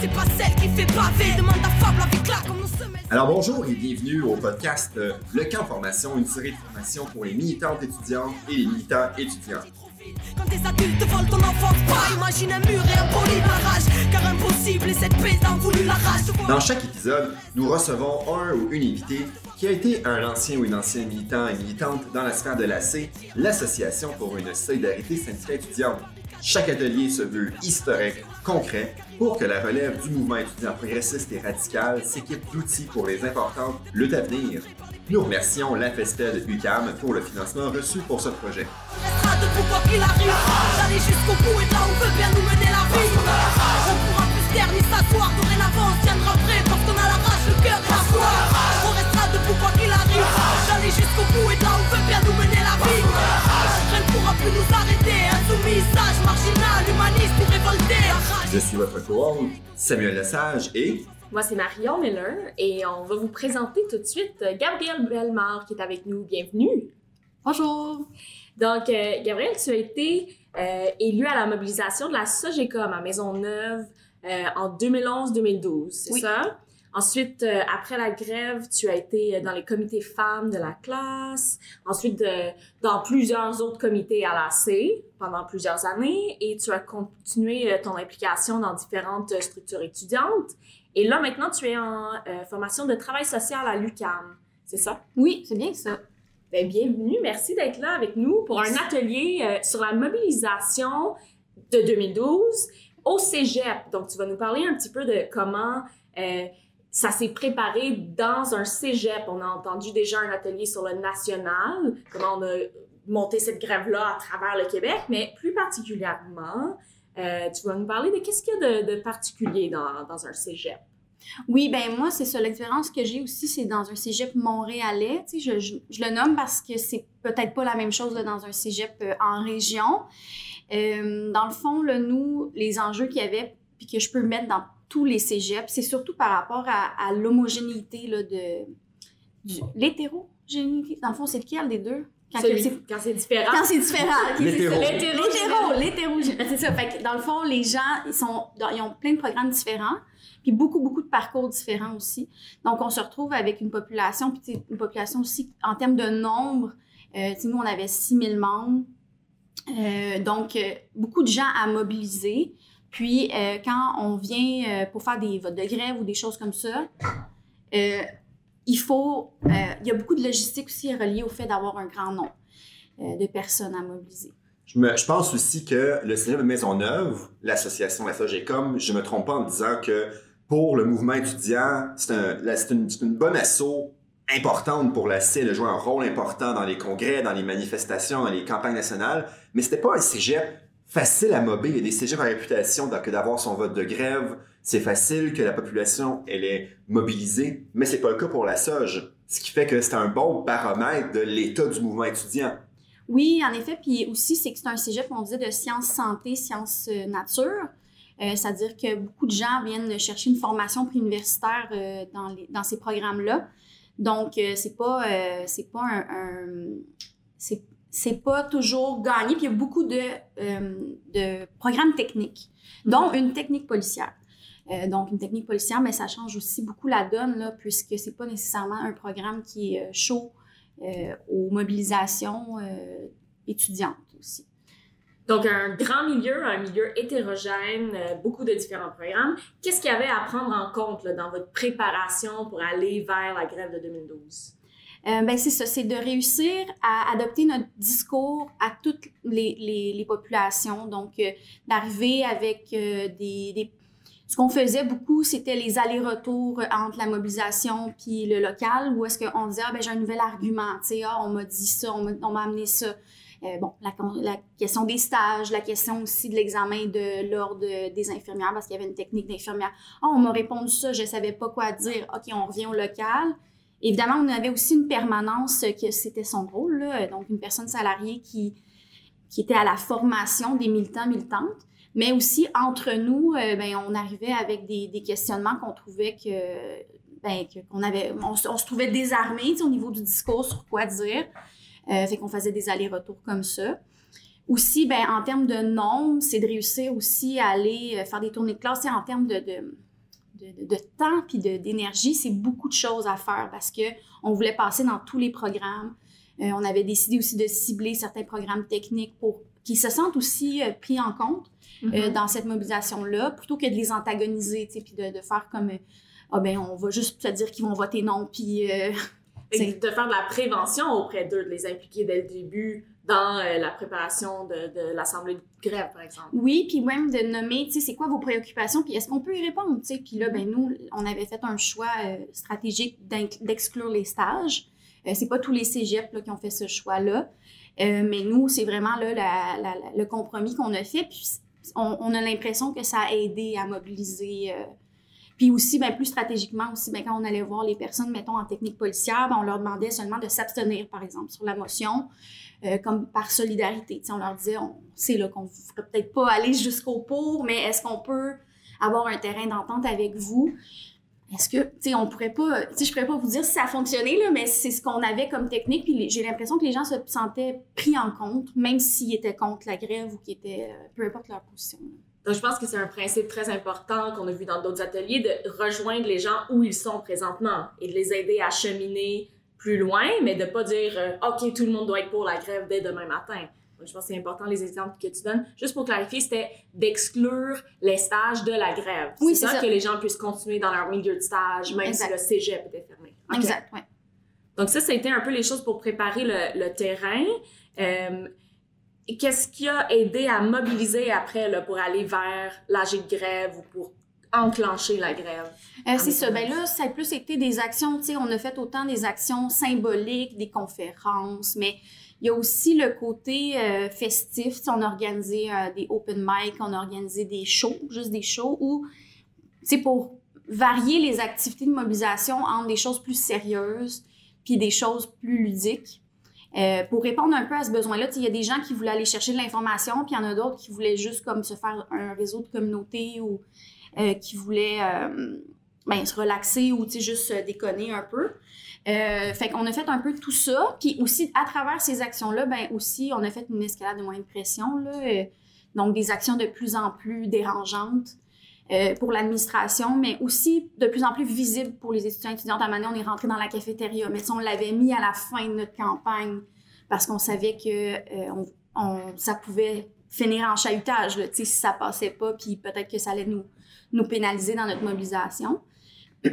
c'est pas celle qui fait. Demande à Fable avec là comme semelles. Alors bonjour et bienvenue au podcast Le Camp Formation, une série de formation pour les militantes étudiantes et les militants étudiants. Quand des adultes volent ton enfance, pas imagine un mur et un poli barrage. Car impossible et cette paix t'en voulu la rage. Dans chaque épisode, nous recevons un ou une invitée qui a été un ancien ou une ancienne militant et militante dans la sphère de l'AC, l'Association pour une solidarité syndicale étudiante. Chaque atelier se veut historique, concret, pour que la relève du mouvement étudiant progressiste et radical s'équipe d'outils pour les importantes luttes à venir. Nous remercions la UCAM pour le financement reçu pour ce projet. Ne pourra plus nous arrêter. Sage, marginal, Je suis votre co-hôte, Samuel Lesage, et Moi, c'est Marion Miller et on va vous présenter tout de suite euh, Gabrielle Bellemare qui est avec nous. Bienvenue. Bonjour. Donc, euh, Gabrielle, tu as été euh, élue à la mobilisation de la SOGECOM à Maisonneuve euh, en 2011-2012, c'est Oui. ça? Ensuite, euh, après la grève, tu as été dans les comités femmes de la classe. Ensuite, euh, dans plusieurs autres comités à l'AC pendant plusieurs années. Et tu as continué euh, ton implication dans différentes euh, structures étudiantes. Et là, maintenant, tu es en euh, formation de travail social à l'UQAM. C'est ça? Oui, c'est bien ça. Ben, bienvenue, merci d'être là avec nous pour un atelier euh, sur la mobilisation de 2012 au Cégep. Donc, tu vas nous parler un petit peu de comment euh, ça s'est préparé dans un Cégep. On a entendu déjà un atelier sur le national, comment on a monté cette grève-là à travers le Québec, mais plus particulièrement, euh, tu vas nous parler de qu'est-ce qu'il y a de, particulier dans, dans un Cégep? Oui, ben moi, c'est ça. L'expérience que j'ai aussi, c'est dans un cégep montréalais. Tu sais, je, je, le nomme parce que c'est peut-être pas la même chose dans un cégep euh, en région. Euh, dans le fond, là, nous, les enjeux qu'il y avait, puis que je peux mettre dans tous les cégeps, c'est surtout par rapport à, à l'homogénéité là, de du- l'hétérogénéité. Dans le fond, c'est lequel des deux? Quand c'est- différent. Quand c'est différent. L'hétéro. ça. L'hétéro. C'est ça. Fait que dans le fond, les gens, ils, sont, ils ont plein de programmes différents, puis beaucoup, beaucoup de parcours différents aussi. Donc, on se retrouve avec une population, puis une population aussi, en termes de nombre, euh, nous, on avait 6000 membres. Euh, donc, euh, beaucoup de gens à mobiliser. Puis, euh, quand on vient euh, pour faire des votes de grève ou des choses comme ça, euh, il faut, il y a beaucoup de logistique aussi reliée au fait d'avoir un grand nombre de personnes à mobiliser. je, pense aussi que le Cégep de Maisonneuve, l'association SAGECOM, je me trompe pas en disant que pour le mouvement étudiant, c'est une, bonne assaut importante pour la C, elle a joué un rôle important dans les congrès, dans les manifestations, dans les campagnes nationales, mais c'était pas un cégep facile à mobile. Il y a des cégeps à réputation que d'avoir son vote de grève, c'est facile, que la population, elle est mobilisée, mais c'est pas le cas pour la SOG. Ce qui fait que c'est un bon baromètre de l'état du mouvement étudiant. Oui, en effet. Puis aussi, c'est que c'est un cégep, on disait, de sciences santé, sciences euh, nature. Euh, C'est-à-dire que beaucoup de gens viennent chercher une formation préuniversitaire euh, dans, les, dans ces programmes-là. Donc, euh, c'est pas, c'est pas un, un- c'est pas toujours gagné. Puis il y a beaucoup de, euh, de programmes techniques, dont une technique policière. Euh, donc, une technique policière, mais ça change aussi beaucoup la donne, là, puisque c'est pas nécessairement un programme qui est euh, chaud euh, aux mobilisations étudiantes aussi. Donc, un grand milieu, un milieu hétérogène, beaucoup de différents programmes. Qu'est-ce qu'il y avait à prendre en compte là, dans votre préparation pour aller vers la grève de 2012? Euh, ben c'est ça, c'est de réussir à adopter notre discours à toutes les, les, populations. Donc, euh, d'arriver avec euh, des. Ce qu'on faisait beaucoup, c'était les allers-retours entre la mobilisation puis le local, où est-ce qu'on disait, ah, ben j'ai un nouvel argument, tu sais, ah, on m'a dit ça, on m'a amené ça. Bon, la, la question des stages, la question aussi de l'examen de l'ordre des infirmières, parce qu'il y avait une technique d'infirmière. Ah, on m'a répondu ça, je savais pas quoi dire. OK, on revient au local. Évidemment, on avait aussi une permanence que c'était son rôle, là, donc une personne salariée qui, était à la formation des militants, militantes. Mais aussi, entre nous, euh, ben, on arrivait avec des, questionnements qu'on trouvait que, ben, qu'on avait, on, se- trouvait désarmé au niveau du discours sur quoi dire. Euh, fait qu'on faisait des allers-retours comme ça. Aussi, ben, en termes de nombre, c'est de réussir aussi à aller euh, faire des tournées de classe en termes de, de, de temps puis de- d'énergie, c'est beaucoup de choses à faire parce que on voulait passer dans tous les programmes. Euh, on avait décidé aussi de cibler certains programmes techniques pour qu'ils se sentent aussi euh, pris en compte euh, dans cette mobilisation-là, plutôt que de les antagoniser, tu sais, puis de, de faire comme ah ben on va juste te dire qu'ils vont voter non, puis de faire de la prévention auprès d'eux, de les impliquer dès le début dans euh, la préparation de, l'assemblée de grève, par exemple. Oui, puis même de nommer, tu sais, c'est quoi vos préoccupations, puis est-ce qu'on peut y répondre, tu sais? Puis là, ben nous, on avait fait un choix euh, stratégique d'exclure les stages. Euh, c'est pas tous les cégeps là, qui ont fait ce choix-là. Euh, mais nous, c'est vraiment là, le compromis qu'on a fait. Puis on, a l'impression que ça a aidé à mobiliser. puis aussi, ben, plus stratégiquement, aussi, ben, quand on allait voir les personnes, mettons, en technique policière, ben, on leur demandait seulement de s'abstenir, par exemple, sur la motion, euh, comme par solidarité. Tu sais, on leur disait, on sait là, qu'on ne ferait peut-être pas aller jusqu'au pour, mais est-ce qu'on peut avoir un terrain d'entente avec vous? Est-ce que, tu sais, on pourrait pas, tu sais, je pourrais pas vous dire si ça a fonctionné, là, mais c'est ce qu'on avait comme technique, puis j'ai l'impression que les gens se sentaient pris en compte, même s'ils étaient contre la grève ou qu'ils étaient, euh, peu importe leur position. Donc, je pense que c'est un principe très important qu'on a vu dans d'autres ateliers de rejoindre les gens où ils sont présentement et de les aider à cheminer plus loin, mais de pas dire euh, OK, tout le monde doit être pour la grève dès demain matin. Donc, je pense que c'est important les exemples que tu donnes. Juste pour clarifier, c'était d'exclure les stages de la grève. Oui, c'est ça, ça. que les gens puissent continuer dans leur milieu de stage, même Exact. si le cégep était fermé. OK. Exact, ouais. Donc ça, c'était un peu les choses pour préparer le, le terrain. Euh, Qu'est-ce qui a aidé à mobiliser après là, pour aller vers l'âge de grève ou pour enclencher la grève? Euh, c'est ça. Ben là, ça a plus été des actions, tu sais, on a fait autant des actions symboliques, des conférences, mais il y a aussi le côté euh, festif. On a organisé euh, des open mic, on a organisé des shows, juste des shows où, tu sais, pour varier les activités de mobilisation entre des choses plus sérieuses puis des choses plus ludiques. Euh, pour répondre un peu à ce besoin-là, il y a des gens qui voulaient aller chercher de l'information, puis il y en a d'autres qui voulaient juste comme se faire un réseau de communauté ou euh, qui voulaient euh, se relaxer ou juste déconner un peu. Euh, fait qu'on a fait un peu tout ça. Puis aussi, à travers ces actions-là, ben aussi, on a fait une escalade de moyens de pression. Là, donc, des actions de plus en plus dérangeantes pour l'administration, mais aussi de plus en plus visibles pour les étudiants et étudiantes. À donné, on est rentré dans la cafétéria, mais on l'avait mis à la fin de notre campagne parce qu'on savait que ça pouvait finir en chahutage, là, si ça passait pas, puis peut-être que ça allait nous, nous pénaliser dans notre mobilisation.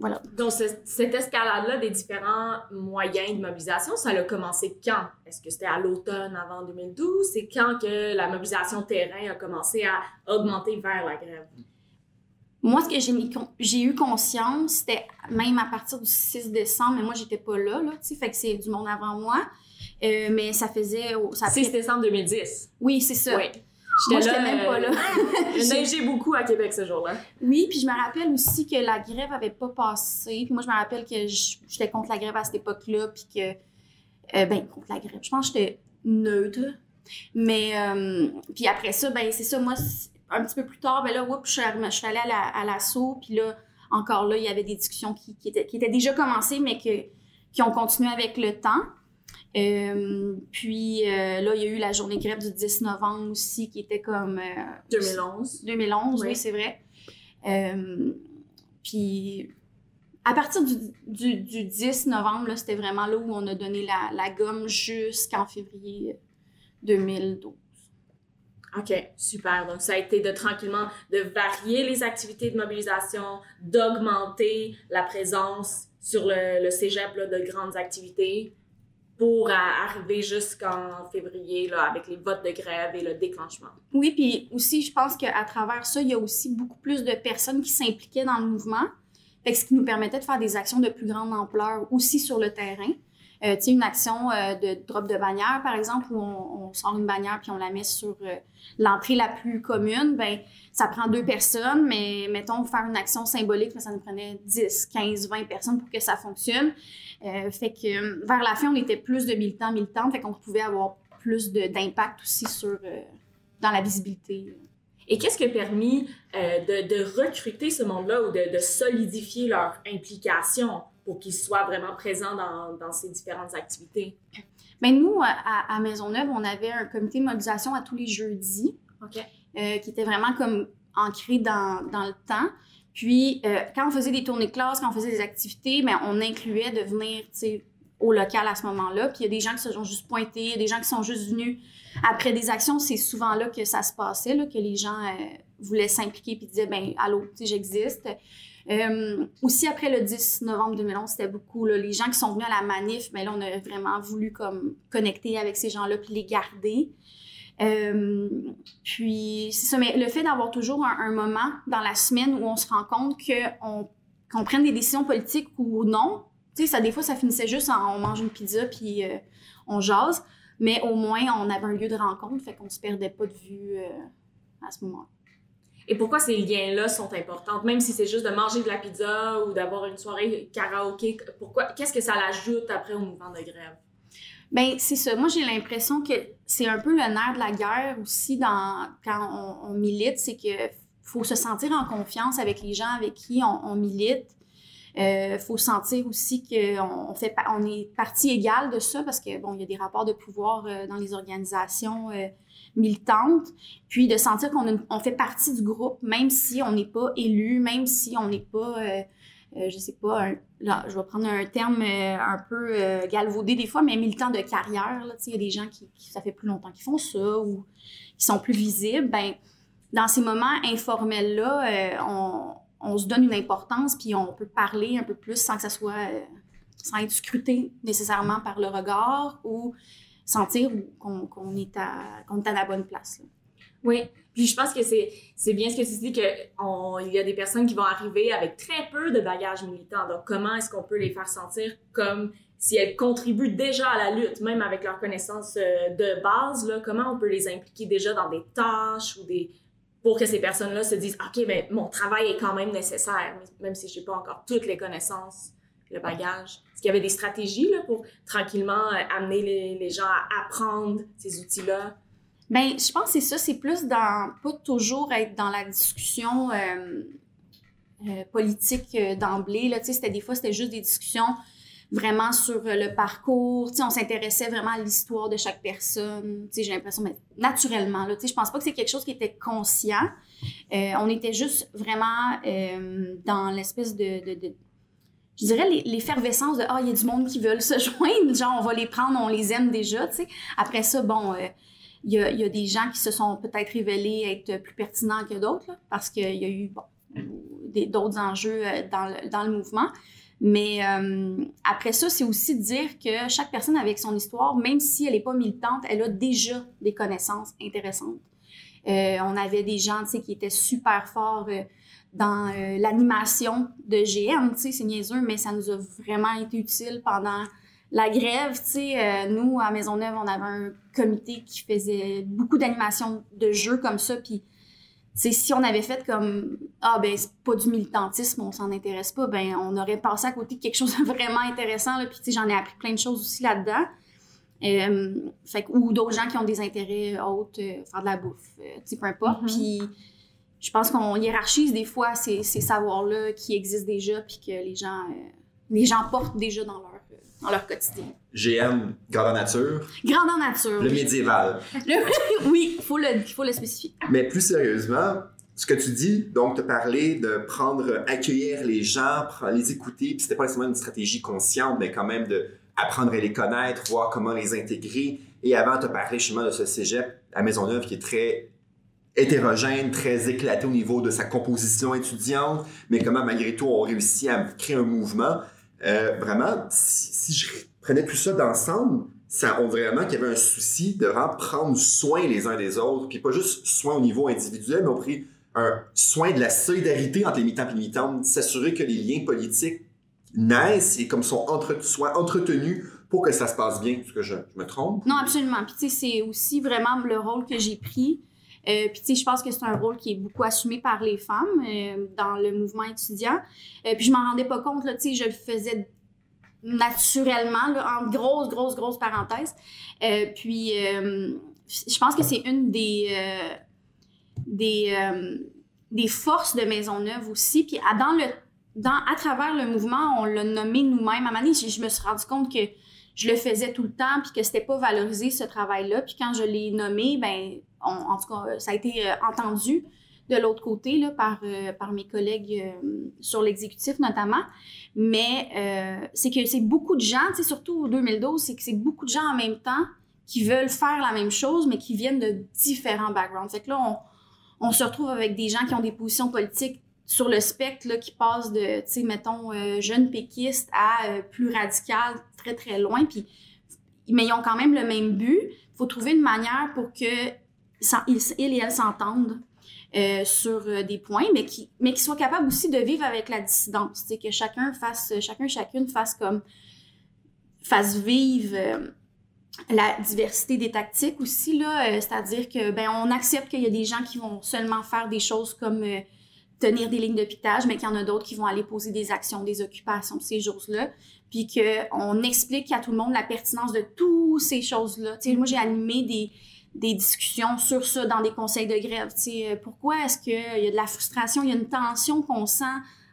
voilà. Donc ce- cette escalade-là des différents moyens de mobilisation, ça a commencé quand? Est-ce que c'était à l'automne avant 2012? C'est quand que la mobilisation terrain a commencé à augmenter vers la grève? Moi, ce que j'ai eu conscience, c'était même à partir du 6 décembre, mais moi, j'étais pas là, là, tu sais, fait que c'est du monde avant moi. Euh, mais ça faisait... Ça 6 fait- décembre 2010. Oui, c'est ça. Oui. Moi, j'étais même pas là. J'ai neigé beaucoup à Québec ce jour-là. Oui, puis je me rappelle aussi que la grève avait pas passé. Puis moi, je me rappelle que j'étais contre la grève à cette époque-là, puis que... euh, ben, contre la grève. Je pense que j'étais neutre. Mais, euh, puis après ça, ben, c'est ça, moi, un petit peu plus tard, ben là, oups, je suis arri- je suis allée à la- à l'assaut, puis là, encore là, il y avait des discussions qui, qui étaient, qui étaient déjà commencées, mais que, qui ont continué avec le temps. Euh, puis euh, là, il y a eu la journée grève du 10 novembre aussi, qui était comme... euh, 2011. 2011, Oui. oui, c'est vrai. Puis à partir du, du, du 10 novembre, c'était vraiment là où on a donné la, la gomme jusqu'en février 2012. OK, super. Donc, ça a été de tranquillement de varier les activités de mobilisation, d'augmenter la présence sur le, le cégep là, de grandes activités pour arriver jusqu'en février là, avec les votes de grève et le déclenchement. Oui, puis aussi, je pense qu'à travers ça, il y a aussi beaucoup plus de personnes qui s'impliquaient dans le mouvement. Fait que ce qui nous permettait de faire des actions de plus grande ampleur aussi sur le terrain. Euh, tu sais, une action euh, de drop de bannière, par exemple, où on, on sort une bannière puis on la met sur euh, l'entrée la plus commune, ben ça prend deux personnes, mais mettons, faire une action symbolique, ben, ça nous prenait 10, 15, 20 personnes pour que ça fonctionne. Euh, fait que euh, vers la fin, on était plus de militants, militantes, fait qu'on pouvait avoir plus d'impact aussi sur, euh, dans la visibilité. Et qu'est-ce qui a permis de, de recruter ce monde-là ou de, de solidifier leur implication pour qu'ils soient vraiment présents dans, dans ces différentes activités? Ben nous, à, à Maisonneuve, on avait un comité de mobilisation à tous les jeudis euh, qui était vraiment comme ancré dans, dans le temps. Puis, euh, quand on faisait des tournées de classe, quand on faisait des activités, ben, on incluait de venir, au local à ce moment-là. Puis, il y a des gens qui se sont juste pointés, y a des gens qui sont juste venus après des actions. C'est souvent là que ça se passait, que les gens euh, voulaient s'impliquer puis disaient, ben, allô, j'existe. Euh, aussi, après le 10 novembre 2011, c'était beaucoup, là, les gens qui sont venus à la manif, mais là, on a vraiment voulu comme connecter avec ces gens-là puis les garder. Euh, puis, le fait d'avoir toujours un, moment dans la semaine où on se rend compte qu'on prenne des décisions politiques ou non, tu sais, ça, des fois, ça finissait juste en on mange une pizza puis euh, on jase, mais au moins, on avait un lieu de rencontre, fait qu'on se perdait pas de vue euh, à ce moment-là. Et pourquoi ces liens-là sont importants, même si c'est juste de manger de la pizza ou d'avoir une soirée karaoké, qu'est-ce que ça l'ajoute après au mouvement de grève? Ben c'est ça. Moi, j'ai l'impression que c'est un peu le nerf de la guerre aussi dans, quand on, milite, c'est que faut se sentir en confiance avec les gens avec qui on, milite. Euh, faut sentir aussi qu'on on fait on est partie égale de ça parce que bon y a des rapports de pouvoir euh, dans les organisations euh, militantes puis de sentir qu'on fait partie du groupe même si on n'est pas élu même si on n'est pas euh, euh, je sais pas là je vais prendre un terme euh, un peu euh, galvaudé des fois mais militant de carrière il y a des gens qui, ça fait plus longtemps qu'ils font ça ou qui sont plus visibles ben dans ces moments informels là on se donne une importance, puis on peut parler un peu plus sans que ça soit, euh, sans être scruté nécessairement par le regard ou sentir qu'on qu'on est, qu'on est à la bonne place. Oui, puis je pense que c'est bien ce que tu dis que on- il y a des personnes qui vont arriver avec très peu de bagages militants. Donc comment est-ce qu'on peut les faire sentir comme si elles contribuent déjà à la lutte, même avec leurs connaissances euh, de base là, comment on peut les impliquer déjà dans des tâches ou des pour que ces personnes-là se disent OK, mais mon travail est quand même nécessaire, même si je n'ai pas encore toutes les connaissances, le bagage. Est-ce qu'il y avait des stratégies là, pour tranquillement euh, amener les, les gens à apprendre ces outils-là? Ben, je pense que c'est ça, c'est plus dans, pas toujours être dans la discussion euh, euh, politique euh, d'emblée, là, tu sais, c'était des fois, c'était juste des discussions vraiment sur le parcours, tu sais, on s'intéressait vraiment à l'histoire de chaque personne, tu sais, j'ai l'impression, mais naturellement, là, tu sais, je pense pas que c'est quelque chose qui était conscient, on était juste vraiment dans l'espèce de, je dirais l'effervescence de, ah, il y a du monde qui veulent se joindre, genre, on va les prendre, on les aime déjà, tu sais. Après ça, bon, il y, a, des gens qui se sont peut-être révélés être plus pertinents que d'autres, parce qu'il y a eu bon, d'autres enjeux euh, dans le, mouvement. Mais euh, après ça, c'est aussi dire que chaque personne avec son histoire, même si elle n'est pas militante, elle a déjà des connaissances intéressantes. Euh, on avait des gens, qui étaient super forts dans l'animation de GM, c'est niaiseux, mais ça nous a vraiment été utile pendant la grève, tu sais, euh, nous, à Maisonneuve, on avait un comité qui faisait beaucoup d'animations de jeux comme ça, puis tu sais, si on avait fait comme ah ben c'est pas du militantisme, on s'en intéresse pas, ben on aurait passé à côté de quelque chose de vraiment intéressant là, puis tu sais j'en ai appris plein de choses aussi là-dedans. Euh, fait ou d'autres gens qui ont des intérêts autres, euh, faire de la bouffe, euh, tu sais peu importe. Mhm. Puis je pense qu'on hiérarchise des fois ces, ces savoirs-là qui existent déjà puis que les gens euh, les gens portent déjà dans leur dans leur quotidien. GM, grandeur nature, Grandeur nature. le médiéval. Le- oui, il faut le, faut le spécifier. Mais plus sérieusement, ce que tu dis, donc, te parler de prendre, accueillir les gens, les écouter, puis c'était pas nécessairement une stratégie consciente, mais quand même de apprendre à les connaître, voir comment les intégrer. Et avant, te parler justement de ce cégep à Maisonneuve qui est très hétérogène, très éclaté au niveau de sa composition étudiante, mais comment malgré tout on réussit à créer un mouvement. Euh, vraiment, si, si je prenais tout ça d'ensemble, ça on vraiment qu'il y avait un souci de vraiment prendre soin les uns des autres, puis pas juste soin au niveau individuel, mais on pris un soin de la solidarité entre les militants et les militantes, s'assurer que les liens politiques naissent et comme sont entre, soient entretenus pour que ça se passe bien. Est-ce que je, je me trompe? Non, absolument. Puis, tu sais, c'est aussi vraiment le rôle que j'ai pris. Euh, puis, tu sais, je pense que c'est un rôle qui est beaucoup assumé par les femmes euh, dans le mouvement étudiant. Euh, puis, je m'en rendais pas compte, là, tu sais, je le faisais naturellement, là, en grosse, grosse, grosse parenthèse. Puis, je pense que c'est une des, des, des forces de Maisonneuve aussi. Puis, à, dans le, dans, à travers le mouvement, on l'a nommé nous-mêmes. À un moment je, je me suis rendu compte que je le faisais tout le temps, puis que c'était pas valorisé ce travail-là. Puis quand je l'ai nommé, ben, en tout cas, ça a été euh, entendu de l'autre côté, là, par, euh, par mes collègues euh, sur l'exécutif notamment. Mais c'est que c'est beaucoup de gens, surtout au 2012, c'est que c'est beaucoup de gens en même temps qui veulent faire la même chose, mais qui viennent de différents backgrounds. Fait que là, on, on se retrouve avec des gens qui ont des positions politiques sur le spectre qui passent de, tu sais, mettons, jeune péquiste à plus radical, très, très loin. Puis, mais ils ont quand même le même but. Il faut trouver une manière pour que ils, et elles s'entendent euh, sur euh, des points, mais qui, mais qui soient capables aussi de vivre avec la dissidence. Sais, que chacun fasse, chacun, chacune fasse comme, fasse vivre euh, la diversité des tactiques aussi, là. C'est-à-dire que, ben, on accepte qu'il y a des gens qui vont seulement faire des choses comme tenir des lignes de piquetage, mais qu'il y en a d'autres qui vont aller poser des actions, des occupations, ces choses-là. Puis qu'on explique à tout le monde la pertinence de toutes ces choses-là. Tu sais, moi, j'ai animé des, des discussions sur ça dans des conseils de grève. Tu sais, euh, pourquoi est-ce qu'il y a de la frustration, il y a une tension qu'on sent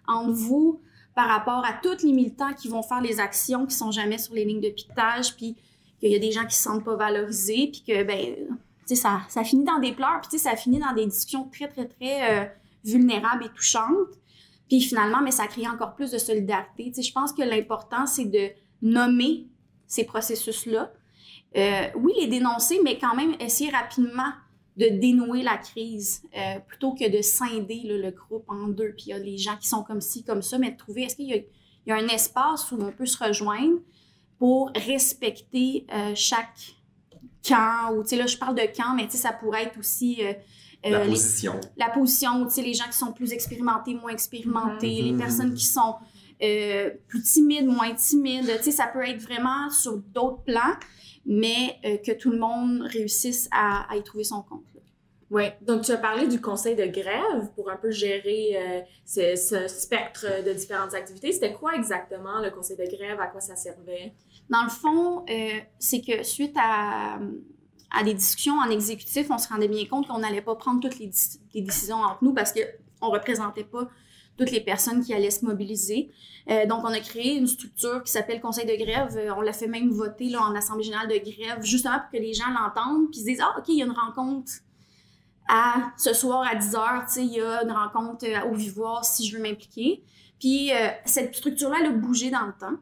entre vous par rapport à tous les militants qui vont faire les actions qui sont jamais sur les lignes de piquetage, puis qu'il y a des gens qui se sentent pas valorisés, puis que, ben, ça, ça finit dans des pleurs, puis ça finit dans des discussions très, très, très euh, vulnérables et touchantes. Puis finalement, mais ça crée encore plus de solidarité. Je pense que l'important, c'est de nommer ces processus-là. Euh, oui, les dénoncer, mais quand même essayer rapidement de dénouer la crise euh, plutôt que de scinder là, le groupe en deux. Puis il y a les gens qui sont comme ci, comme ça, mais de trouver est-ce qu'il y, a- il y a un espace où on peut se rejoindre pour respecter euh, chaque camp. Ou tu sais, là, je parle de camp, mais tu sais, ça pourrait être aussi. La euh, les- position. la position, tu sais, les gens qui sont plus expérimentés, moins expérimentés, les Mhm. personnes qui sont euh, plus timides, moins timides, tu sais, ça peut être vraiment sur d'autres plans, mais euh, que tout le monde réussisse à, à y trouver son compte. là. Oui, donc tu as parlé du conseil de grève pour un peu gérer euh, ce, ce spectre de différentes activités. C'était quoi exactement le conseil de grève? À quoi ça servait? Dans le fond, euh, c'est que suite à, à des discussions en exécutif, on se rendait bien compte qu'on n'allait pas prendre toutes les, les décisions entre nous parce qu'on ne représentait pas toutes les personnes qui allaient se mobiliser. Euh, donc, on a créé une structure qui s'appelle Conseil de grève. Euh, on l'a fait même voter là, en Assemblée générale de grève, justement pour que les gens l'entendent puis se disent « Ah, OK, il y a une rencontre à ce soir à 10 heures, tu sais, il y a une rencontre euh, au Vivoire si je veux m'impliquer. » Puis, cette structure-là, elle a bougé dans le temps.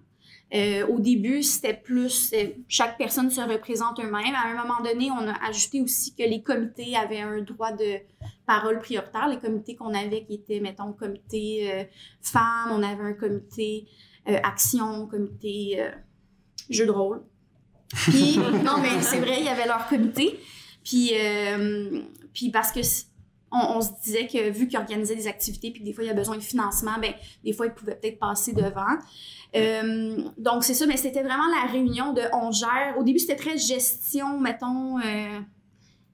Euh, au début, c'était plus euh, chaque personne se représente eux-mêmes. À un moment donné, on a ajouté aussi que les comités avaient un droit de parole prioritaire. Les comités qu'on avait qui étaient, mettons, comité euh, femmes, on avait un comité action, comité jeu de rôle. Puis, non, mais c'est vrai, il y avait leur comité. Puis, puis parce que on, on se disait que vu qu'ils organisaient des activités puis que des fois il y a besoin de financement, ben des fois ils pouvaient peut-être passer devant. Euh, donc c'est ça, mais c'était vraiment la réunion de on gère. Au début c'était très gestion, mettons, euh,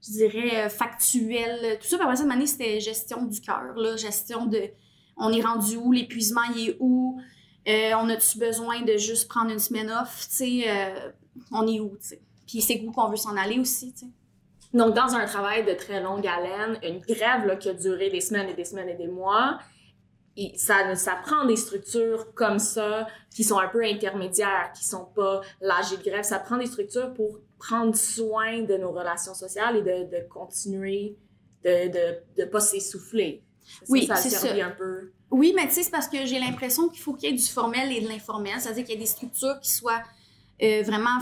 je dirais euh, factuelle, tout ça. Puis après une année c'était gestion du cœur, là, gestion de on est rendu où, l'épuisement il est où, euh, on a-tu besoin de juste prendre une semaine off, tu sais, on est où, tu sais. Puis c'est où qu'on veut s'en aller aussi, tu sais. Donc, dans un travail de très longue haleine, une grève là, qui a duré des semaines et des semaines et des mois, et ça, ça prend des structures comme ça qui sont un peu intermédiaires, qui sont pas l'âge de grève. Ça prend des structures pour prendre soin de nos relations sociales et de, de continuer de de, de pas s'essouffler. Oui, c'est ça. un peu. Oui, mais tu sais, c'est parce que j'ai l'impression qu'il faut qu'il y ait du formel et de l'informel, c'est-à-dire qu'il y a des structures qui soient euh, vraiment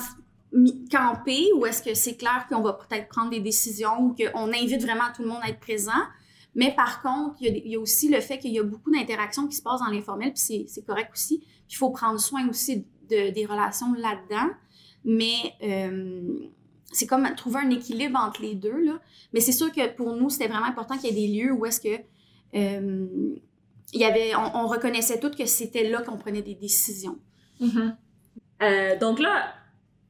campées ou est-ce que c'est clair qu'on va peut-être prendre des décisions ou qu'on invite vraiment tout le monde à être présent? Mais par contre, il y a, a aussi le fait qu'il y a beaucoup d'interactions qui se passent dans l'informel, puis c'est- correct aussi. Puis il faut prendre soin aussi de, des relations là-dedans. Mais euh, c'est comme trouver un équilibre entre les deux. Là. Mais c'est sûr que pour nous, c'était vraiment important qu'il y ait des lieux où est-ce que euh, il y avait, on, on reconnaissait toutes que c'était là qu'on prenait des décisions. Euh, donc là,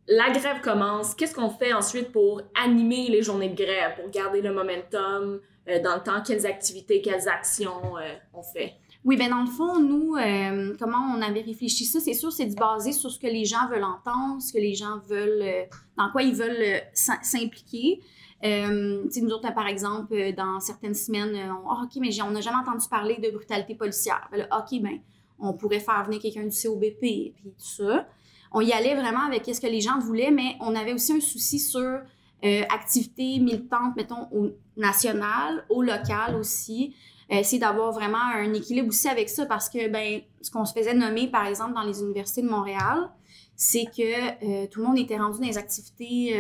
la grève commence. Qu'est-ce qu'on fait ensuite pour animer les journées de grève, pour garder le momentum euh, dans le temps? Quelles activités, quelles actions euh, on fait? Oui, ben dans le fond, nous, euh, comment on avait réfléchi ça, c'est sûr, c'est baser sur ce que les gens veulent entendre, ce que les gens veulent, dans quoi ils veulent s'im- s'impliquer. Euh, nous autres, par exemple, dans certaines semaines, on, Ah, OK, mais on n'a jamais entendu parler de brutalité policière. Ben OK, ben, on pourrait faire venir quelqu'un du COBP, puis tout ça. On y allait vraiment avec ce que les gens voulaient, mais on avait aussi un souci sur Euh, activités militantes, mettons, au national, au local aussi. Euh, essayer d'avoir vraiment un équilibre aussi avec ça parce que, ben, ce qu'on se faisait nommer, par exemple, dans les universités de Montréal, c'est que euh, tout le monde était rendu dans les activités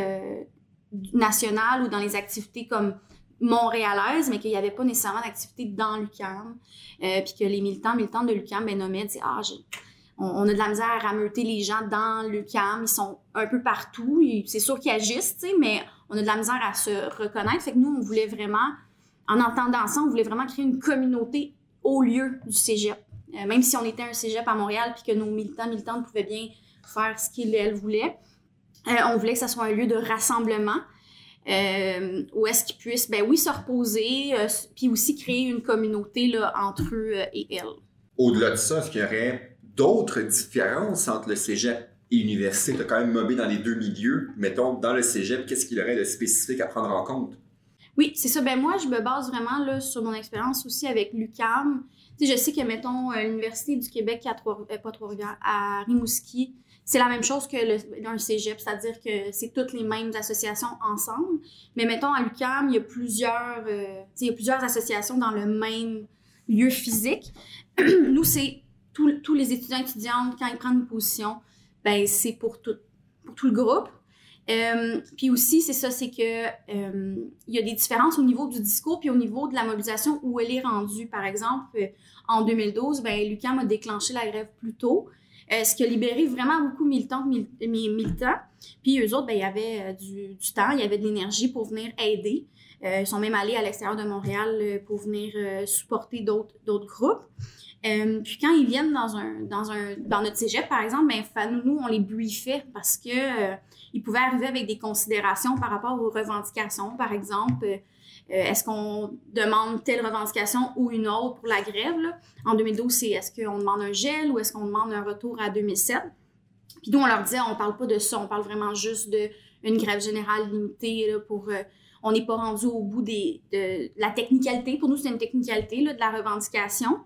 nationales ou dans les activités comme montréalaises, mais qu'il n'y avait pas nécessairement d'activité dans l'UQAM. Euh, puis que les militants, militantes de l'UQAM, ben, nommaient, disaient, ah, on, a de la misère à rameuter les gens dans l'UQAM, ils sont un peu partout. C'est sûr qu'ils agissent, mais on a de la misère à se reconnaître. Fait que nous, on voulait vraiment, en entendant ça, on voulait vraiment créer une communauté au lieu du cégep. Euh, même si on était un cégep à Montréal, puis que nos militants, militantes pouvaient bien faire ce qu'ils, voulaient, euh, on voulait que ça soit un lieu de rassemblement. Euh, où est-ce qu'ils puissent, ben oui, se reposer, puis aussi créer une communauté là, entre eux et elles. Au-delà de ça, est-ce qu'il y aurait d'autres différences entre le cégep et l'université? Tu as quand même mobé dans les deux milieux. Mettons, dans le cégep, qu'est-ce qu'il aurait de spécifique à prendre en compte? Oui, c'est ça. Ben moi, je me base vraiment là, sur mon expérience aussi avec l'UCAM. Je sais que, mettons, euh, l'Université du Québec à Trois, euh, pas Trois-Rivières, à Rimouski, c'est la même chose que le, un cégep, c'est-à-dire que c'est toutes les mêmes associations ensemble. Mais mettons, à l'UCAM, il y a plusieurs, euh, il y a plusieurs associations dans le même lieu physique. Nous, c'est tous les étudiants étudiantes, quand ils prennent une position, ben c'est pour tout, le groupe. Euh, puis aussi, c'est ça, c'est que euh, il y a des différences au niveau du discours puis au niveau de la mobilisation où elle est rendue. Par exemple, euh, en 2012, ben, l'UQAM a déclenché la grève plus tôt, euh, ce qui a libéré vraiment beaucoup de militantes, mil- mi- militants. Puis eux autres, ben, il y avait du temps, il y avait de l'énergie pour venir aider. Euh, ils sont même allés à l'extérieur de Montréal euh, pour venir euh, supporter d'autres groupes. Puis quand ils viennent dans notre cégep par exemple, ben nous on les briefait parce que euh, ils pouvaient arriver avec des considérations par rapport aux revendications par exemple. est-ce qu'on demande telle revendication ou une autre pour la grève? En 2012, c'est est-ce qu'on demande un gel ou est-ce qu'on demande un retour à 2007 Puis nous on leur disait on parle pas de ça, on parle vraiment juste de une grève générale limitée pour on n'est pas rendu au bout des, de la technicalité. Pour nous, c'est une technicalité là, de la revendication.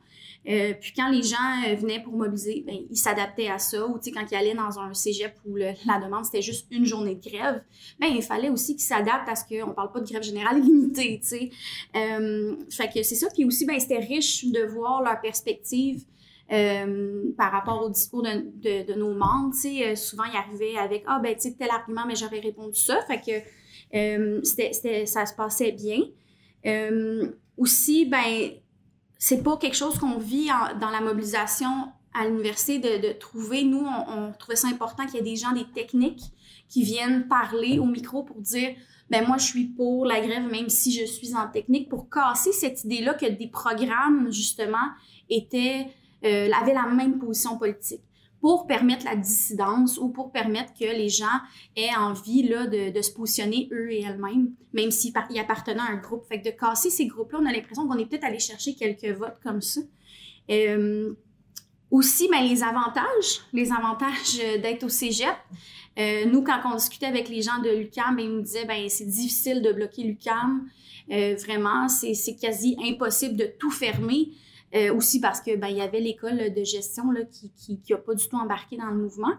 Euh, puis quand les gens euh, venaient pour mobiliser, ben, ils s'adaptaient à ça. Ou quand ils allaient dans un cégep où la demande c'était juste une journée de grève, ben il fallait aussi qu'ils s'adaptent à ce qu'on parle pas de grève générale limitée. Euh, fait que c'est ça. Puis aussi, ben c'était riche de voir leur perspective. euh, par rapport au discours de, de, nos membres, euh, souvent ils arrivaient avec ah ben tu sais tel argument mais j'aurais répondu ça, fait que euh, c'était, ça se passait bien. Euh, aussi, ben, c'est pas quelque chose qu'on vit dans la mobilisation à l'université de, trouver. Nous, on, on trouvait ça important qu'il y ait des gens, des techniques qui viennent parler au micro pour dire ben moi je suis pour la grève même si je suis en technique pour casser cette idée là que des programmes justement étaient euh, avaient la même position politique pour permettre la dissidence ou pour permettre que les gens aient envie là, de, se positionner eux et elles-mêmes, même s'ils par- ils appartenaient à un groupe. Fait que de casser ces groupes-là, on a l'impression qu'on est peut-être allé chercher quelques votes comme ça. Euh, aussi, ben, les avantages, les avantages d'être au cégep. Euh, nous, quand on discutait avec les gens de l'UCAM, ben, ils nous disaient ben c'est difficile de bloquer l'UCAM. Euh, vraiment, c'est quasi impossible de tout fermer. Euh, aussi parce que ben, il y avait l'école de gestion là, qui, qui, qui a pas du tout embarqué dans le mouvement.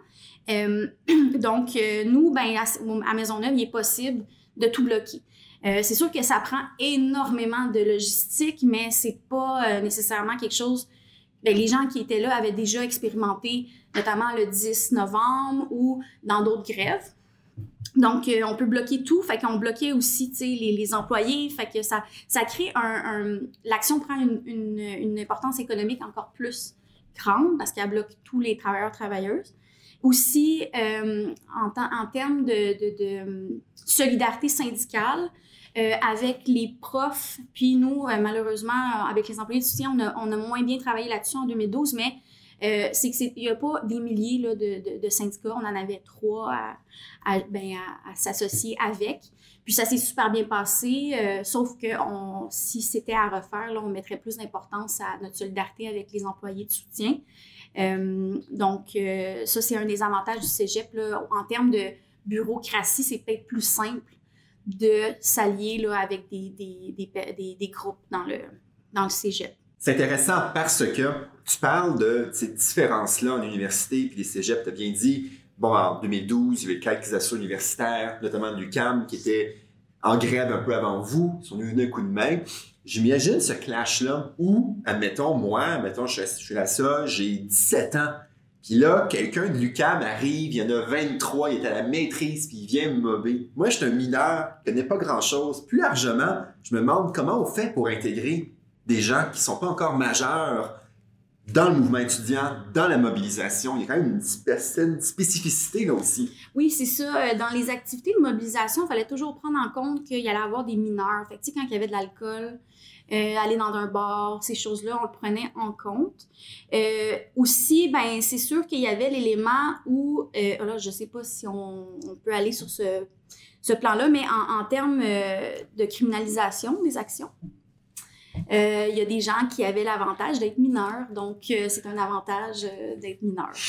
Euh, donc, euh, nous, ben, à, à Maisonneuve, il est possible de tout bloquer. Euh, c'est sûr que ça prend énormément de logistique, mais c'est pas euh, nécessairement quelque chose. Ben, les gens qui étaient là avaient déjà expérimenté, notamment le 10 novembre ou dans d'autres grèves. Donc, euh, on peut bloquer tout. Fait qu'on bloquait aussi, les, les employés. Fait que ça, ça crée un... un- L'action prend une, une, une importance économique encore plus grande parce qu'elle bloque tous les travailleurs, travailleuses. Aussi, euh, en, en termes de, de, de, solidarité syndicale, euh, avec les profs, puis nous, euh, malheureusement, avec les employés de soutien, on a, on a moins bien travaillé là-dessus en 2012, mais euh, c'est que c'est- il n'y a pas des milliers de, syndicats. On en avait trois ben, à, s'associer avec. Puis ça s'est super bien passé, euh, sauf que si c'était à refaire, là, on mettrait plus d'importance à notre solidarité avec les employés de soutien. Euh, donc, ça, c'est un des avantages du cégep. Là. En termes de bureaucratie, c'est peut-être plus simple de s'allier avec des groupes dans le, dans le cégep. C'est intéressant parce que tu parles de ces différences-là en université puis les cégeps, tu as bien dit, bon, en 2012, il y avait quelques assauts universitaires, notamment l'UQAM, qui étaient en grève un peu avant vous, ils sont venus un coup de main. J'imagine ce clash-là où, admettons, moi, admettons, je suis, là ça, j'ai 17 ans. Puis là, quelqu'un de l'UQAM arrive, il y en a 23, il est à la maîtrise, puis il vient me mobber. Moi, je suis un mineur, je connais pas grand-chose. Plus largement, je me demande comment on fait pour intégrer des gens qui sont pas encore majeurs dans le mouvement étudiant, dans la mobilisation. Il y a quand même une, spé- une spécificité là aussi. Oui, c'est ça. Euh, Dans les activités de mobilisation, il fallait toujours prendre en compte qu'il y allait avoir des mineurs. Fait que, quand il y avait de l'alcool, euh, aller dans un bar, ces choses-là, on le prenait en compte. Euh, aussi, ben, c'est sûr qu'il y avait l'élément où, euh, là, je sais pas si on, peut aller sur ce, plan-là, mais en, termes de criminalisation des actions, euh, il y a des gens qui avaient l'avantage d'être mineurs, donc euh, c'est un avantage euh, d'être mineur.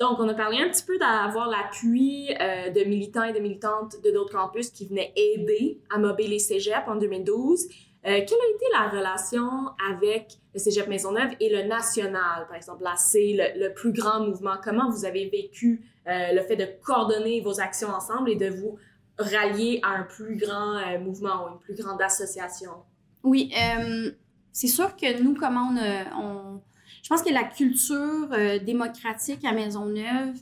Donc, on a parlé un petit peu d'avoir l'appui de militants et de militantes de d'autres campus qui venaient aider à mobber les en 2012. Euh, quelle a été la relation avec le cégep Maisonneuve et le national, par exemple, la C, le, plus grand mouvement? Comment vous avez vécu le fait de coordonner vos actions ensemble et de vous rallier à un plus grand mouvement ou une plus grande association? Oui, euh, c'est sûr que nous, comment on, on- je pense que la culture euh, démocratique à Maisonneuve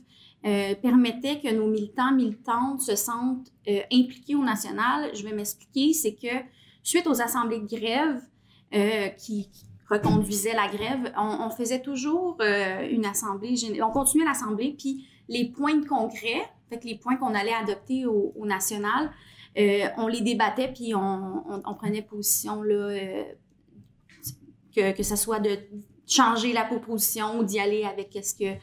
euh, permettait que nos militants, militantes se sentent euh, impliqués au national. Je vais m'expliquer, c'est que suite aux assemblées de grève euh, qui, qui reconduisaient la grève, on, faisait toujours euh, une assemblée, on continuait l'assemblée, puis les points de congrès, fait les points qu'on allait adopter au, national, euh, on les débattait puis on, prenait position là, euh, que, que ce soit de changer la proposition ou d'y aller avec ce que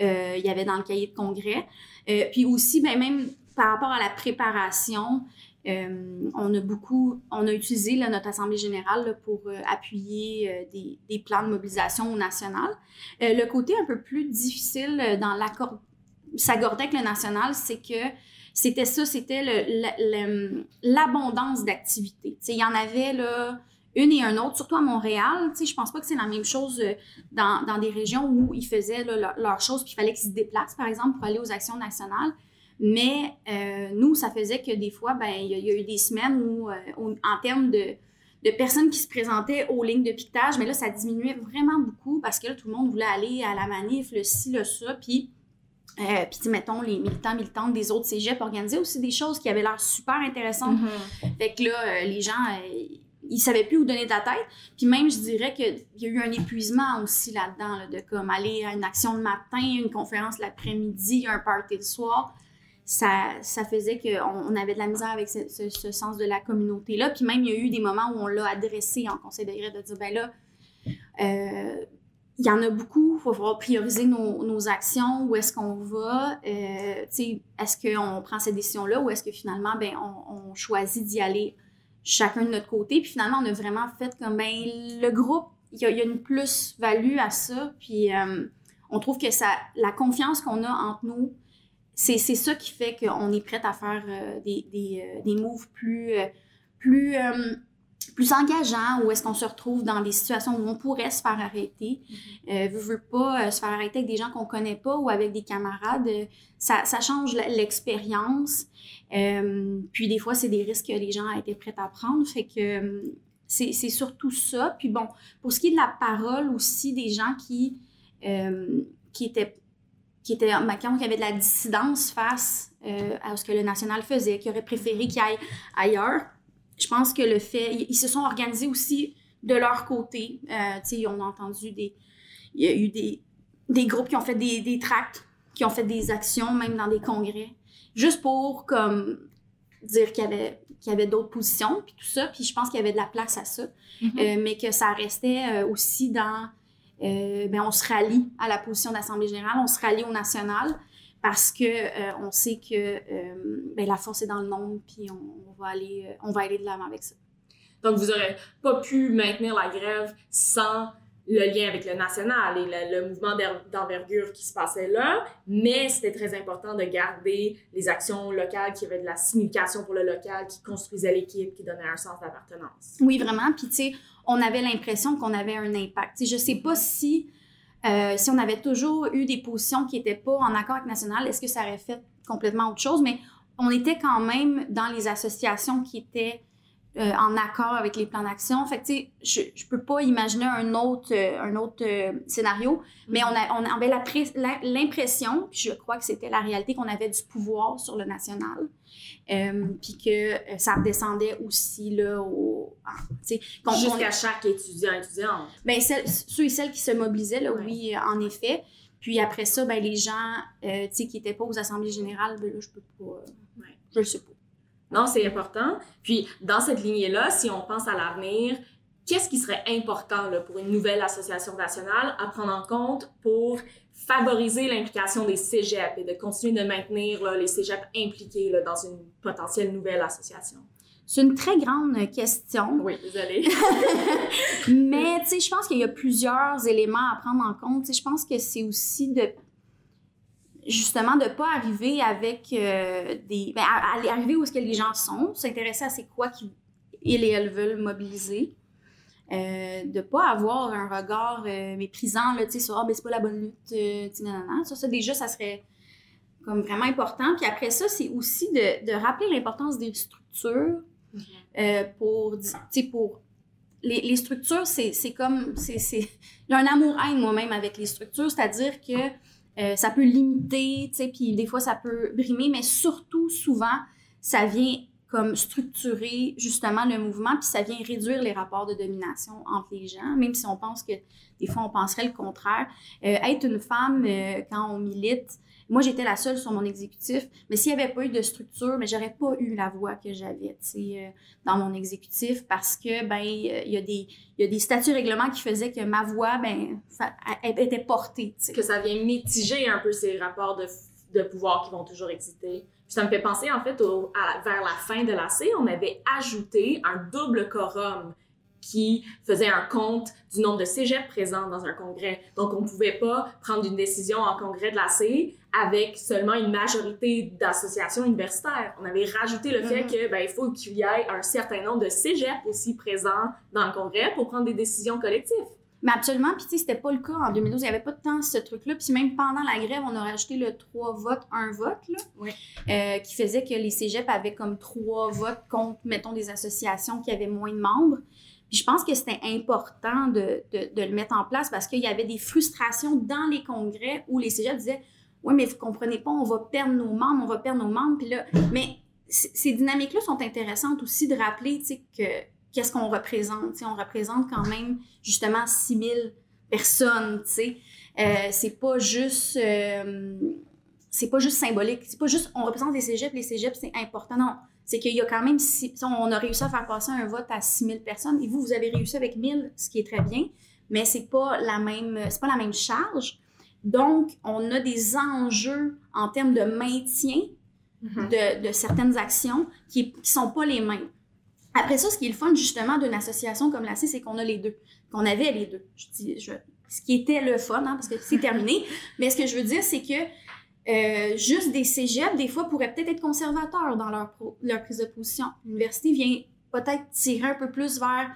euh, y avait dans le cahier de congrès. Euh, puis aussi, ben, même par rapport à la préparation, euh, on a beaucoup, on a utilisé notre assemblée générale pour euh, appuyer euh, des, des plans de mobilisation au national. Euh, le côté un peu plus difficile euh, dans l'accord, s'accorder avec le national, c'est que c'était ça, c'était l'abondance d'activités. Il y en avait une et un autre, surtout à Montréal. Je pense pas que c'est la même chose euh, dans, des régions où ils faisaient leur- leurs choses, puis il fallait qu'ils se déplacent, par exemple, pour aller aux actions nationales. Mais euh, nous, ça faisait que des fois, ben, il y, a- eu des semaines où, euh, en termes de, personnes qui se présentaient aux lignes de piquetage, mais là, ça diminuait vraiment beaucoup parce que tout le monde voulait aller à la manif, le ci, le ça, puis euh, puis, mettons, les militants, militantes des autres cégeps organisaient aussi des choses qui avaient l'air super intéressantes. Fait que là, euh, les gens, euh, ils savaient plus où donner de la tête. Puis même, je dirais qu'il y a eu un épuisement aussi là-dedans, là, de comme aller à une action le matin, une conférence l'après-midi, un party le soir. Ça, ça faisait qu'on on avait de la misère avec ce, ce- ce sens de la communauté-là. Puis même, il y a eu des moments où on l'a adressé en conseil de grève de dire, ben là, euh, il y en a beaucoup, il va falloir prioriser nos, nos actions, où est-ce qu'on va, euh, est-ce qu'on prend cette décision-là? Ou est-ce que finalement, ben, on, choisit d'y aller chacun de notre côté, puis finalement, on a vraiment fait comme, ben, le groupe, il y, a- une plus-value à ça, puis euh, on trouve que ça, la confiance qu'on a entre nous, c'est ça qui fait qu'on est prête à faire euh, des, des, des moves plus, plus, plus engageants, où est-ce qu'on se retrouve dans des situations où on pourrait se faire arrêter. Euh, veut, veut pas euh, se faire arrêter avec des gens qu'on connaît pas ou avec des camarades. euh, ça, ça change l'expérience. Euh, puis des fois, c'est des risques que les gens étaient prêts à prendre. Fait que c'est surtout ça. Puis bon, pour ce qui est de la parole aussi, des gens qui, qui étaient qui il y avait de la dissidence face euh, à ce que le national faisait, qui auraient préféré qu'il aille ailleurs. Je pense que le fait, ils, ils se sont organisés aussi de leur côté. Euh, tu sais, on a entendu des, il y a eu des, des groupes qui ont fait des, des tracts, qui ont fait des actions, même dans des congrès, juste pour comme dire qu'il y avait, qu'il y avait d'autres positions, puis tout ça. Puis je pense qu'il y avait de la place à ça, Mhm. Euh, mais que ça restait euh, aussi dans, euh, ben on se rallie à la position d'Assemblée générale, on se rallie au national, parce que euh, on sait que euh, ben, la force est dans le nombre, puis on, on va aller, euh, on va aller de l'avant avec ça. Donc, vous n'aurez pas pu maintenir la grève sans le lien avec le national et le, le mouvement d'envergure qui se passait là, mais c'était très important de garder les actions locales qui avaient de la signification pour le local, qui construisaient l'équipe, qui donnaient un sens d'appartenance. Oui, vraiment. Puis, tu sais, on avait l'impression qu'on avait un impact. Tu sais, je sais pas si Euh, si on avait toujours eu des positions qui n'étaient pas en accord avec National, est-ce que ça aurait fait complètement autre chose? Mais on était quand même dans les associations qui étaient euh, en accord avec les plans d'action. Fait que, tu sais, je, je peux pas imaginer un autre, euh, un autre euh, scénario, mais on, a, on avait la- l'impression, puis je crois que c'était la réalité, qu'on avait du pouvoir sur le national, puis que ça redescendait aussi, là, au... ah, Jusqu'à chaque étudiant, étudiante. ben, celles- ceux et celles qui se mobilisaient, là, Ouais. oui, en effet. Puis après ça, ben, les gens tu sais, qui n'étaient pas aux assemblées générales, ben, là, je peux pas. Ouais. Je sais pas. Non, c'est important. Puis, dans cette lignée-là, si on pense à l'avenir, qu'est-ce qui serait important là, pour une nouvelle association nationale à prendre en compte pour favoriser l'implication des cégeps et de continuer de maintenir là, les cégeps impliqués là, dans une potentielle nouvelle association? C'est une très grande question. Oui, désolée. Mais, tu sais, je pense qu'il y a plusieurs éléments à prendre en compte. Tu sais, je pense que c'est aussi de justement de pas arriver avec euh, des ben, à- à arriver où est-ce que les gens sont s'intéresser à c'est quoi qu'ils ils et elles veulent mobiliser euh, de pas avoir un regard euh, méprisant là tu sais sur ah ben c'est pas la bonne lutte euh, tu sais, nanana. ça ça déjà ça serait comme vraiment important puis après ça c'est aussi de, de rappeler l'importance des structures euh, pour tu sais pour les, les structures, c'est c'est comme. c'est c'est- J'ai un amour-haine moi-même avec les structures, c'est-à-dire que euh, ça peut limiter, tu sais, puis des fois ça peut brimer, mais surtout, souvent, ça vient comme structurer justement le mouvement, puis ça vient réduire les rapports de domination entre les gens, même si on pense que des fois on penserait le contraire. Euh, être une femme euh, quand on milite, moi j'étais la seule sur mon exécutif, mais s'il n'y avait pas eu de structure, mais j'aurais pas eu la voix que j'avais, euh, dans mon exécutif parce que ben euh, il y a des il y a statuts règlements qui faisaient que ma voix ben était portée que ça vient mitiger un peu ces rapports de, pouvoir qui vont toujours exister. Puis ça me fait penser, en fait, vers la fin de la C, on avait ajouté un double quorum qui faisait un compte du nombre de cégeps présents dans un congrès. Donc, on ne pouvait pas prendre une décision en congrès de la C avec seulement une majorité d'associations universitaires. On avait rajouté le fait Mhm. que ben, il faut qu'il y ait un certain nombre de cégeps aussi présents dans le congrès pour prendre des décisions collectives. mais absolument puis tu sais c'était pas le cas en 2012 il y avait pas de temps ce truc là puis même pendant la grève on a rajouté le 3 votes 1 vote là Oui. euh, qui faisait que les cégeps avaient comme trois votes contre mettons des associations qui avaient moins de membres puis je pense que c'était important de, de, de le mettre en place parce qu'il y avait des frustrations dans les congrès où les cégeps disaient Oui, mais vous comprenez pas, on va perdre nos membres, on va perdre nos membres. Puis là, mais ces dynamiques-là sont intéressantes aussi de rappeler, tu sais, que qu'est-ce qu'on représente. Tu on représente quand même, justement, 6000 personnes, tu sais. Euh, c'est pas juste... euh, c'est pas juste symbolique. C'est pas juste, on représente les cégeps, les cégeps, c'est important. Non, c'est qu'il y a quand même, six- on a réussi à faire passer un vote à 6000 personnes, et vous, vous avez réussi avec 1000, ce qui est très bien, mais c'est pas la même, c'est pas la même charge. Donc, on a des enjeux en termes de maintien de, de certaines actions qui ne sont pas les mêmes. Après ça, ce qui est le fun justement d'une association comme la C, c'est qu'on a les deux. Qu'on avait les deux. Je dis, je- ce qui était le fun, hein, parce que c'est terminé. Mais ce que je veux dire, c'est que euh, juste des cégeps, des fois, pourraient peut-être être conservateurs dans leur, pro- leur prise de position. L'université vient peut-être tirer un peu plus vers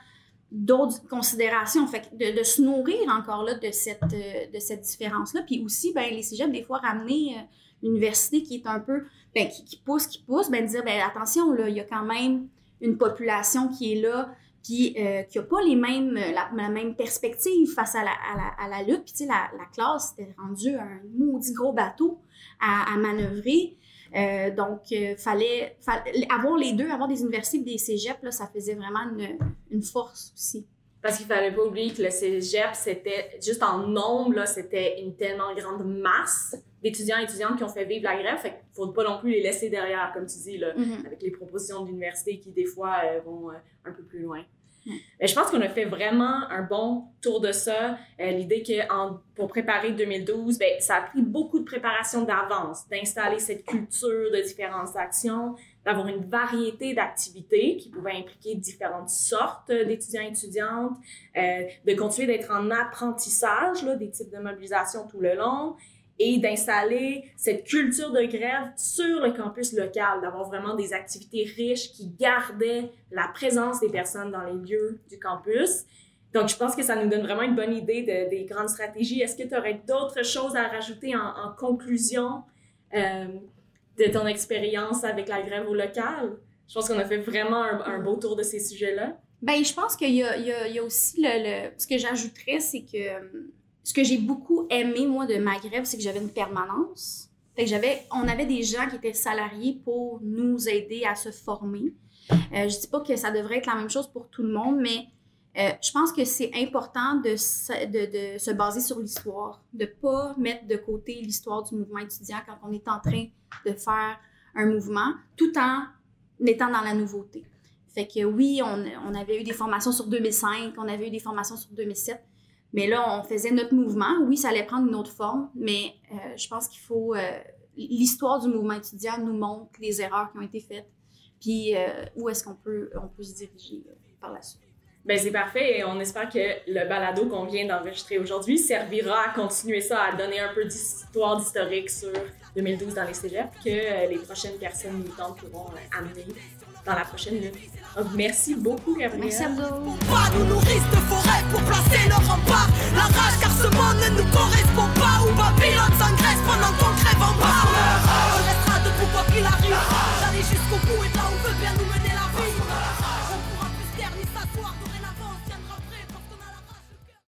d'autres considérations. Fait de, se nourrir encore là de cette, euh, de cette différence-là. Puis aussi, ben, les cégeps, des fois, ramener euh, l'université qui est un peu, ben, qui, pousse, qui pousse, ben, dire, ben, attention, là, il y a quand même une population qui est là, euh, qui n'a pas la, même perspective face à la, à la, lutte. Puis, tu sais, la, la classe était rendue un maudit gros bateau à manœuvrer. Euh, donc, euh, fallait, fallait avoir les deux, avoir des universités et des cégeps, là, ça faisait vraiment une, une force aussi. Parce qu'il fallait pas oublier que le cégep, c'était juste en nombre, c'était une tellement grande masse d'étudiants et étudiantes qui ont fait vivre la grève. Fait qu'il faut pas non plus les laisser derrière, comme tu dis, là, Mhm. avec les propositions de l'université qui, des fois, euh, vont euh, un peu plus loin. Mais je pense qu'on a fait vraiment un bon tour de ça. Euh, L'idée que en- pour préparer 2012, ben, ça a pris beaucoup de préparation d'avance, d'installer cette culture de différentes actions, d'avoir une variété d'activités qui pouvaient impliquer différentes sortes d'étudiants et étudiantes, euh, de continuer d'être en apprentissage là, des types de mobilisation tout le long et d'installer cette culture de grève sur le campus local, d'avoir vraiment des activités riches qui gardaient la présence des personnes dans les lieux du campus. Donc, je pense que ça nous donne vraiment une bonne idée de, des grandes stratégies. Est-ce que tu aurais d'autres choses à rajouter en, conclusion euh, de ton expérience avec la grève au local? Je pense qu'on a fait vraiment un, beau tour de ces sujets-là. Ben, je pense qu'il y, y, y a, aussi le ce que j'ajouterais, c'est que euh, ce que j'ai beaucoup aimé, moi, de ma grève, c'est que j'avais une permanence. On avait des gens qui étaient salariés pour nous aider à se former. Euh, je dis pas que ça devrait être la même chose pour tout le monde, mais euh, je pense que c'est important de, se baser sur l'histoire, de pas mettre de côté l'histoire du mouvement étudiant quand on est en train de faire un mouvement, tout en étant dans la nouveauté. Fait que oui, on avait eu des formations sur 2005, on avait eu des formations sur 2007, mais là, on faisait notre mouvement. Oui, ça allait prendre une autre forme, mais euh, je pense qu'il faut... Euh, l'histoire du mouvement étudiant nous montre les erreurs qui ont été faites, puis euh, où est-ce qu'on peut, on peut se diriger par la suite. Ben c'est parfait et on espère que le balado qu'on vient d'enregistrer aujourd'hui servira à continuer ça, à donner un peu d'histoire, d'historique sur 2012 dans les cégeps que les prochaines personnes militantes pourront amener dans la prochaine vie. Donc, merci beaucoup, Merci à vous.